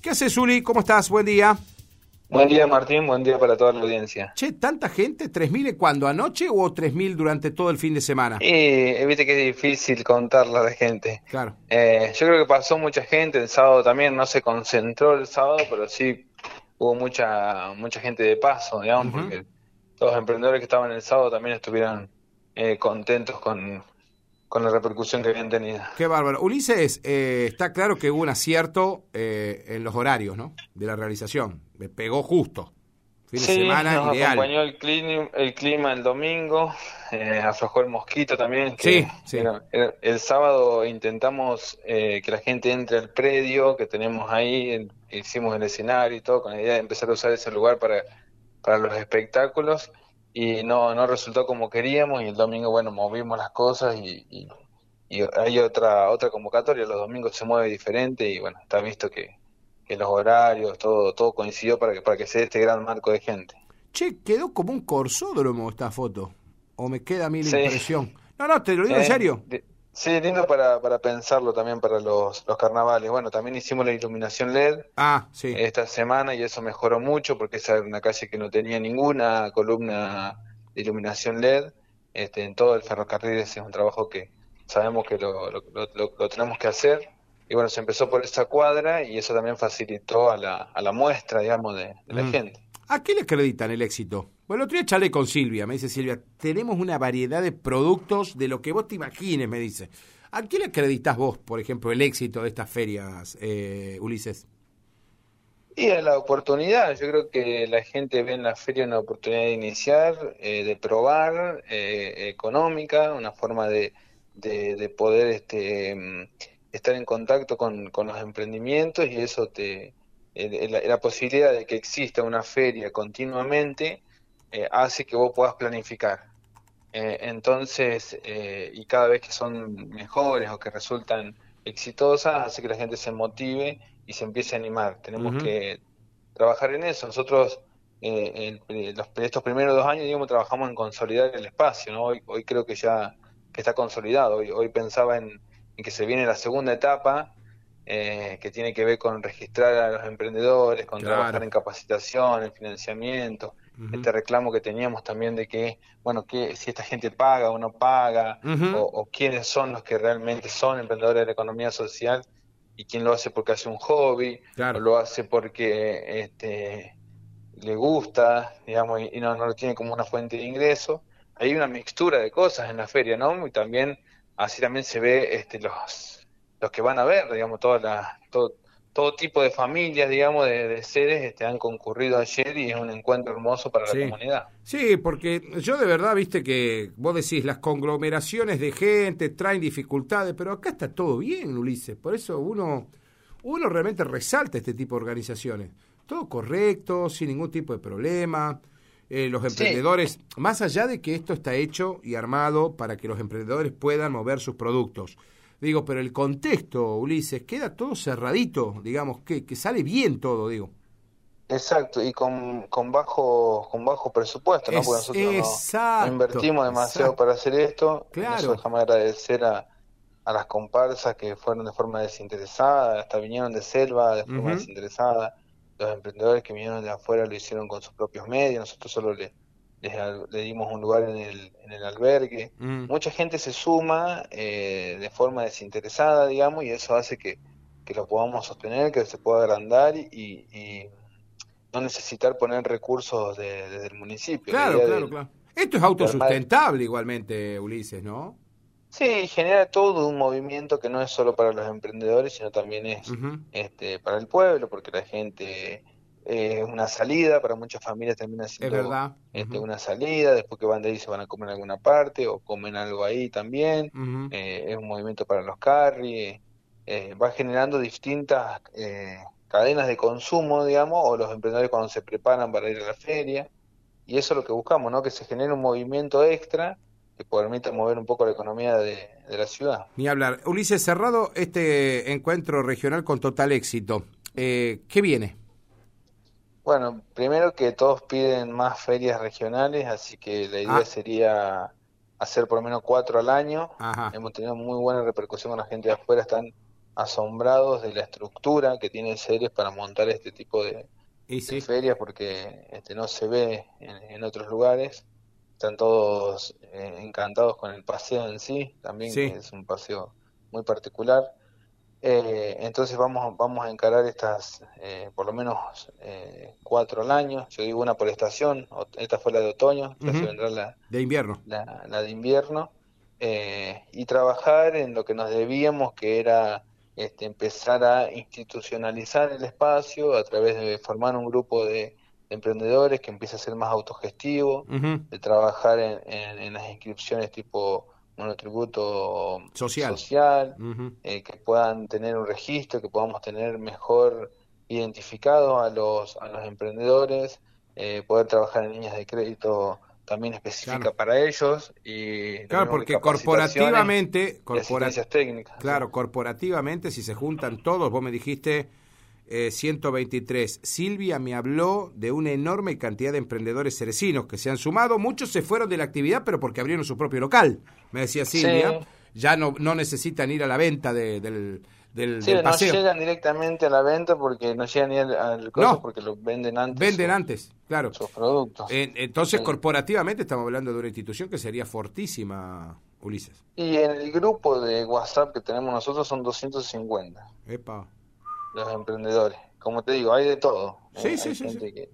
¿Qué haces, Zuli? ¿Cómo estás? Buen día. Buen día, Martín. Buen día para toda la audiencia. Che, ¿tanta gente? ¿3.000 cuándo? ¿Anoche o 3.000 durante todo el fin de semana? Y eh, viste que es difícil contarla de gente. Claro. Eh, yo creo que pasó mucha gente el sábado también. No se concentró el sábado, pero sí hubo mucha mucha gente de paso, digamos, porque todos los emprendedores que estaban el sábado también estuvieron eh, contentos con, con la repercusión que habían tenido. Qué bárbaro. Ulises, eh, está claro que hubo un acierto eh, en los horarios, ¿no? De la realización. Me pegó justo. Fin de sí, semana nos ideal. acompañó el clima, el clima el domingo, eh, aflojó el mosquito también. que Sí, sí. el sábado intentamos eh, que la gente entre al predio que tenemos ahí, el- hicimos el escenario y todo, con la idea de empezar a usar ese lugar para, para los espectáculos y no, no resultó como queríamos y el domingo, bueno, movimos las cosas y, y- y hay otra, otra convocatoria, los domingos se mueve diferente y bueno, está visto que, que los horarios, todo, todo coincidió para que, para que se dé este gran marco de gente. Che, quedó como un corsódromo esta foto. O me queda a mí la Sí. impresión. No, no, te lo digo en Eh, serio. de- sí, lindo para, para pensarlo también para los, los carnavales. Bueno, también hicimos la iluminación LED Ah, sí. esta semana y eso mejoró mucho porque esa era una calle que no tenía ninguna columna de iluminación LED. Este, en todo el ferrocarril ese es un trabajo que sabemos que lo, lo, lo- lo- lo tenemos que hacer. Y bueno, se empezó por esa cuadra y eso también facilitó a la, a la muestra, digamos, de, de la Mm. gente. ¿A qué le acreditan el éxito? Bueno, otro día charlé con Silvia. Me dice Silvia, tenemos una variedad de productos de lo que vos te imagines, me dice. ¿A le acreditas vos, por ejemplo, el éxito de estas ferias, eh, Ulises? Y a la oportunidad, yo creo que la gente ve en la feria una oportunidad de iniciar, eh, de probar, eh, económica, una forma de, de, de poder este, mm, estar en contacto con, con los emprendimientos y eso te, el- el- la posibilidad de que exista una feria continuamente eh, hace que vos puedas planificar. Eh, entonces, eh, y cada vez que son mejores o que resultan exitosas, hace que la gente se motive y se empiece a animar. Tenemos que trabajar en eso. Nosotros, eh, el- los, estos primeros dos años, digamos, trabajamos en consolidar el espacio, ¿no? Hoy, hoy creo que ya que está consolidado. Hoy, hoy pensaba en, en que se viene la segunda etapa, eh, que tiene que ver con registrar a los emprendedores, con Claro. trabajar en capacitación, en financiamiento, Este reclamo que teníamos también de que, bueno, que si esta gente paga o no paga, o, o quiénes son los que realmente son emprendedores de la economía social y quién lo hace porque hace un hobby, Claro. o lo hace porque este, le gusta, digamos, y, y no, no lo tiene como una fuente de ingreso. Hay una mixtura de cosas en la feria, ¿no? Y también, así también se ve este, los, los que van a ver, digamos, toda la, todo, todo tipo de familias, digamos, de, de seres este, han concurrido ayer y es un encuentro hermoso para Sí. la comunidad. Sí, porque yo de verdad, viste que vos decís, las conglomeraciones de gente traen dificultades, pero acá está todo bien, Ulises. Por eso uno, uno realmente resalta este tipo de organizaciones. Todo correcto, sin ningún tipo de problema. Eh, los Sí. emprendedores, más allá de que esto está hecho y armado para que los emprendedores puedan mover sus productos. Digo, pero el contexto, Ulises, queda todo cerradito, digamos, que, que sale bien todo, digo. Exacto, y con, con bajo con bajo presupuesto, ¿no? Es- Porque nosotros no- invertimos demasiado exacto. para hacer esto. Claro. Déjame agradecer a, a las comparsas que fueron de forma desinteresada, hasta vinieron de selva de forma desinteresada. Los emprendedores que vinieron de afuera lo hicieron con sus propios medios, nosotros solo le, le dimos un lugar en el, en el albergue. Mm. Mucha gente se suma eh, de forma desinteresada, digamos, y eso hace que, que lo podamos sostener, que se pueda agrandar y, y no necesitar poner recursos de- desde el municipio. La Claro, claro, del- claro. Esto es autosustentable igualmente, Ulises, ¿no? Sí, genera todo un movimiento que no es solo para los emprendedores, sino también es este, para el pueblo, porque la gente eh, es una salida, para muchas familias termina Es siendo verdad. este, una salida, después que van de ahí se van a comer en alguna parte o comen algo ahí también. Eh, es un movimiento para los carry, eh, va generando distintas eh, cadenas de consumo, digamos, o los emprendedores cuando se preparan para ir a la feria, y eso es lo que buscamos, ¿no? Que se genere un movimiento extra que permita mover un poco la economía de, de la ciudad. Ni hablar. Ulises, cerrado este encuentro regional con total éxito. Eh, ¿Qué viene? Bueno, primero que todos piden más ferias regionales, así que la idea Ah. sería hacer por lo menos cuatro al año. Ajá. Hemos tenido muy buena repercusión con la gente de afuera, están asombrados de la estructura que tiene Ceres para montar este tipo de, ferias porque este, no se ve en, otros lugares. Están todos eh, encantados con el paseo en sí, también que es un paseo muy particular. Eh, entonces vamos, vamos a encarar estas, eh, por lo menos eh, cuatro al año. Yo digo una por estación. Esta fue la de otoño, ya se vendrá la de invierno. La, la de invierno. y trabajar en lo que nos debíamos, que era este, empezar a institucionalizar el espacio a través de formar un grupo de, emprendedores que empiece a ser más autogestivo, de trabajar en, en las inscripciones tipo monotributo social, social eh, que puedan tener un registro, que podamos tener mejor identificado a los, a los emprendedores, eh, poder trabajar en líneas de crédito también específica para ellos y claro porque corporativamente corporativas técnicas claro corporativamente si se juntan todos vos me dijiste 123. Eh, Silvia me habló de una enorme cantidad de emprendedores cerecinos que se han sumado. Muchos se fueron de la actividad, pero porque abrieron su propio local, me decía Silvia. Ya no, no necesitan ir a la venta del, del, sí, no llegan directamente a la venta porque no llegan ni al, costo porque lo venden antes. Venden antes, claro. Sus productos. entonces, corporativamente estamos hablando de una institución que sería fortísima, Ulises. Y en el grupo de WhatsApp que tenemos nosotros son 250. Epa los emprendedores. Como te digo, hay de todo. Sí, sí, gente Que,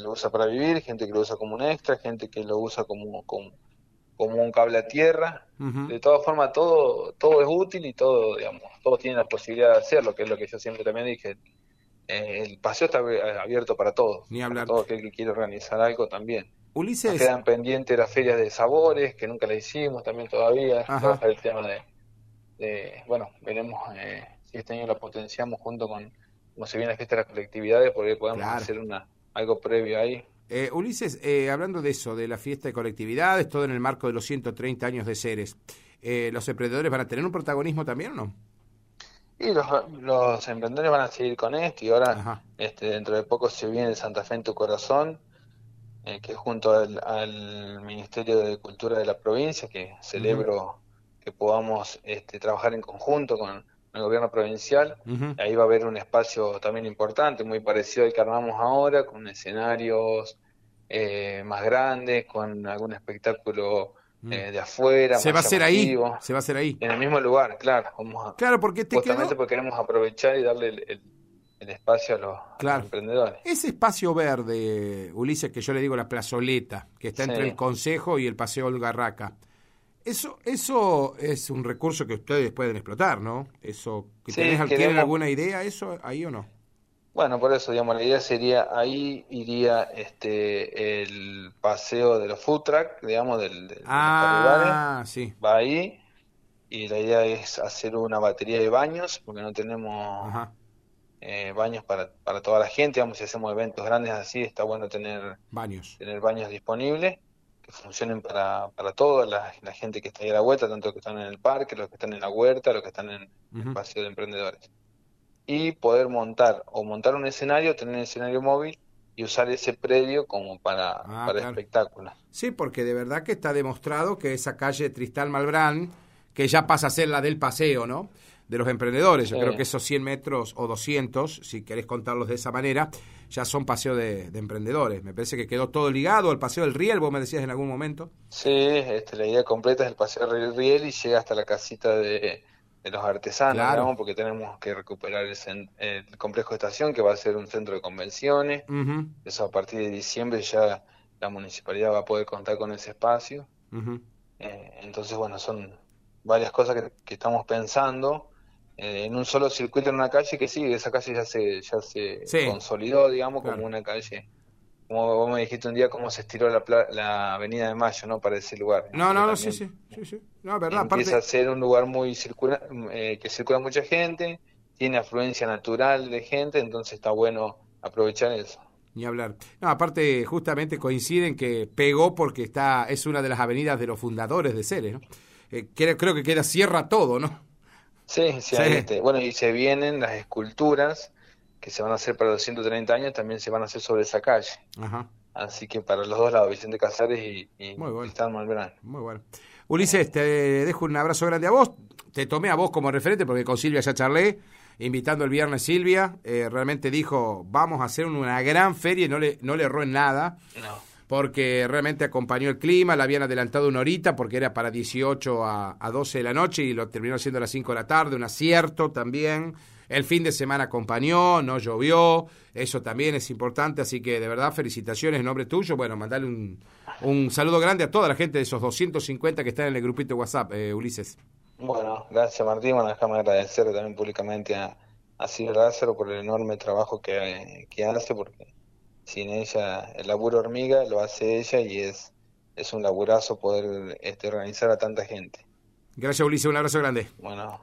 lo usa para vivir, gente que lo usa como un extra, gente que lo usa como, como, un cable a tierra. De todas formas, todo, todo es útil y todo, digamos, todos tienen la posibilidad de hacerlo, que es lo que yo siempre también dije. Eh, el paseo está abierto para todos. Ni hablar. Para todo aquel que quiere organizar algo también. Ulises. quedan pendientes las ferias de sabores, que nunca las hicimos también todavía. El tema de, bueno, veremos eh, si este año la potenciamos junto con, como se viene la fiesta de las colectividades, porque podemos hacer una algo previo ahí. Eh, Ulises, eh, hablando de eso, de la fiesta de colectividades, todo en el marco de los 130 años de Ceres, eh, ¿los emprendedores van a tener un protagonismo también o no? Y los, los emprendedores van a seguir con esto y ahora este, dentro de poco se viene Santa Fe en tu corazón, eh, que junto al, Ministerio de Cultura de la provincia, que celebro que podamos este, trabajar en conjunto con, el gobierno provincial. Ahí va a haber un espacio también importante, muy parecido al que armamos ahora, con escenarios eh, más grandes, con algún espectáculo mm. eh, de afuera. Se va a hacer ahí. Se va a hacer ahí. En el mismo lugar, claro. claro, porque te justamente porque queremos aprovechar y darle el, espacio a los, emprendedores. Ese espacio verde, Ulises, que yo le digo la plazoleta, que está entre el Consejo y el Paseo Olgarraca. Eso, eso es un recurso que ustedes pueden explotar, ¿no? Eso, que ¿Tienen alguna idea eso ahí o no? Bueno, por eso, digamos, la idea sería, ahí iría este el paseo de los food truck, digamos, del, ah, sí. Va ahí, y la idea es hacer una batería de baños, porque no tenemos eh, baños para, para toda la gente, digamos, si hacemos eventos grandes así, está bueno tener baños, tener baños disponibles funcionen para, para toda la, gente que está ahí a la vuelta, tanto los que están en el parque, los que están en la huerta, los que están en el espacio de emprendedores. Y poder montar o montar un escenario, tener un escenario móvil y usar ese predio como para, ah, para espectáculos. Sí, porque de verdad que está demostrado que esa calle Tristal Malbrán, que ya pasa a ser la del paseo, ¿no? de los emprendedores. Yo creo que esos 100 metros o 200, si querés contarlos de esa manera, ya son paseo de, emprendedores. Me parece que quedó todo ligado al paseo del Riel, vos me decías en algún momento. Sí, este, la idea completa es el paseo del Riel y llega hasta la casita de, los artesanos, porque tenemos que recuperar el, complejo de estación, que va a ser un centro de convenciones. Eso a partir de diciembre ya la municipalidad va a poder contar con ese espacio. Eh, entonces, bueno, son varias cosas que estamos pensando en un solo circuito en una calle que sí, esa calle ya se, ya se consolidó, digamos, como una calle. Como vos me dijiste un día, cómo se estiró la, la Avenida de Mayo, ¿no? Para ese lugar. No, no, no, sí, sí, sí, No, verdad, empieza a ser un lugar muy circula, eh, que circula mucha gente, tiene afluencia natural de gente, entonces está bueno aprovechar eso. Ni hablar. No, aparte, justamente coinciden que pegó porque está es una de las avenidas de los fundadores de Ceres, ¿no? Eh, creo, creo que queda cierra todo, ¿no? Sí, sí, Este, bueno, y se vienen las esculturas que se van a hacer para los 130 años, también se van a hacer sobre esa calle. Ajá. Así que para los dos lados, Vicente Casares y, y Muy bueno. Muy bueno. Ulises, te dejo un abrazo grande a vos. te tomé a vos como referente porque con Silvia ya charlé, invitando el viernes Silvia, eh, realmente dijo, vamos a hacer una gran feria y no le, no le erró en nada. Porque realmente acompañó el clima, la habían adelantado una horita porque era para 18 a, a 12 de la noche y lo terminó haciendo a las 5 de la tarde, un acierto también. El fin de semana acompañó, no llovió, eso también es importante, así que de verdad felicitaciones en nombre tuyo. Bueno, mandarle un, un saludo grande a toda la gente de esos 250 que están en el grupito WhatsApp, eh, Ulises. Bueno, gracias Martín, bueno, déjame agradecer también públicamente a, a Silvia Lázaro por el enorme trabajo que hace, porque sin ella, el laburo hormiga lo hace ella y es, es un laburazo poder este, organizar a tanta gente. Gracias Ulises, un abrazo grande. Bueno,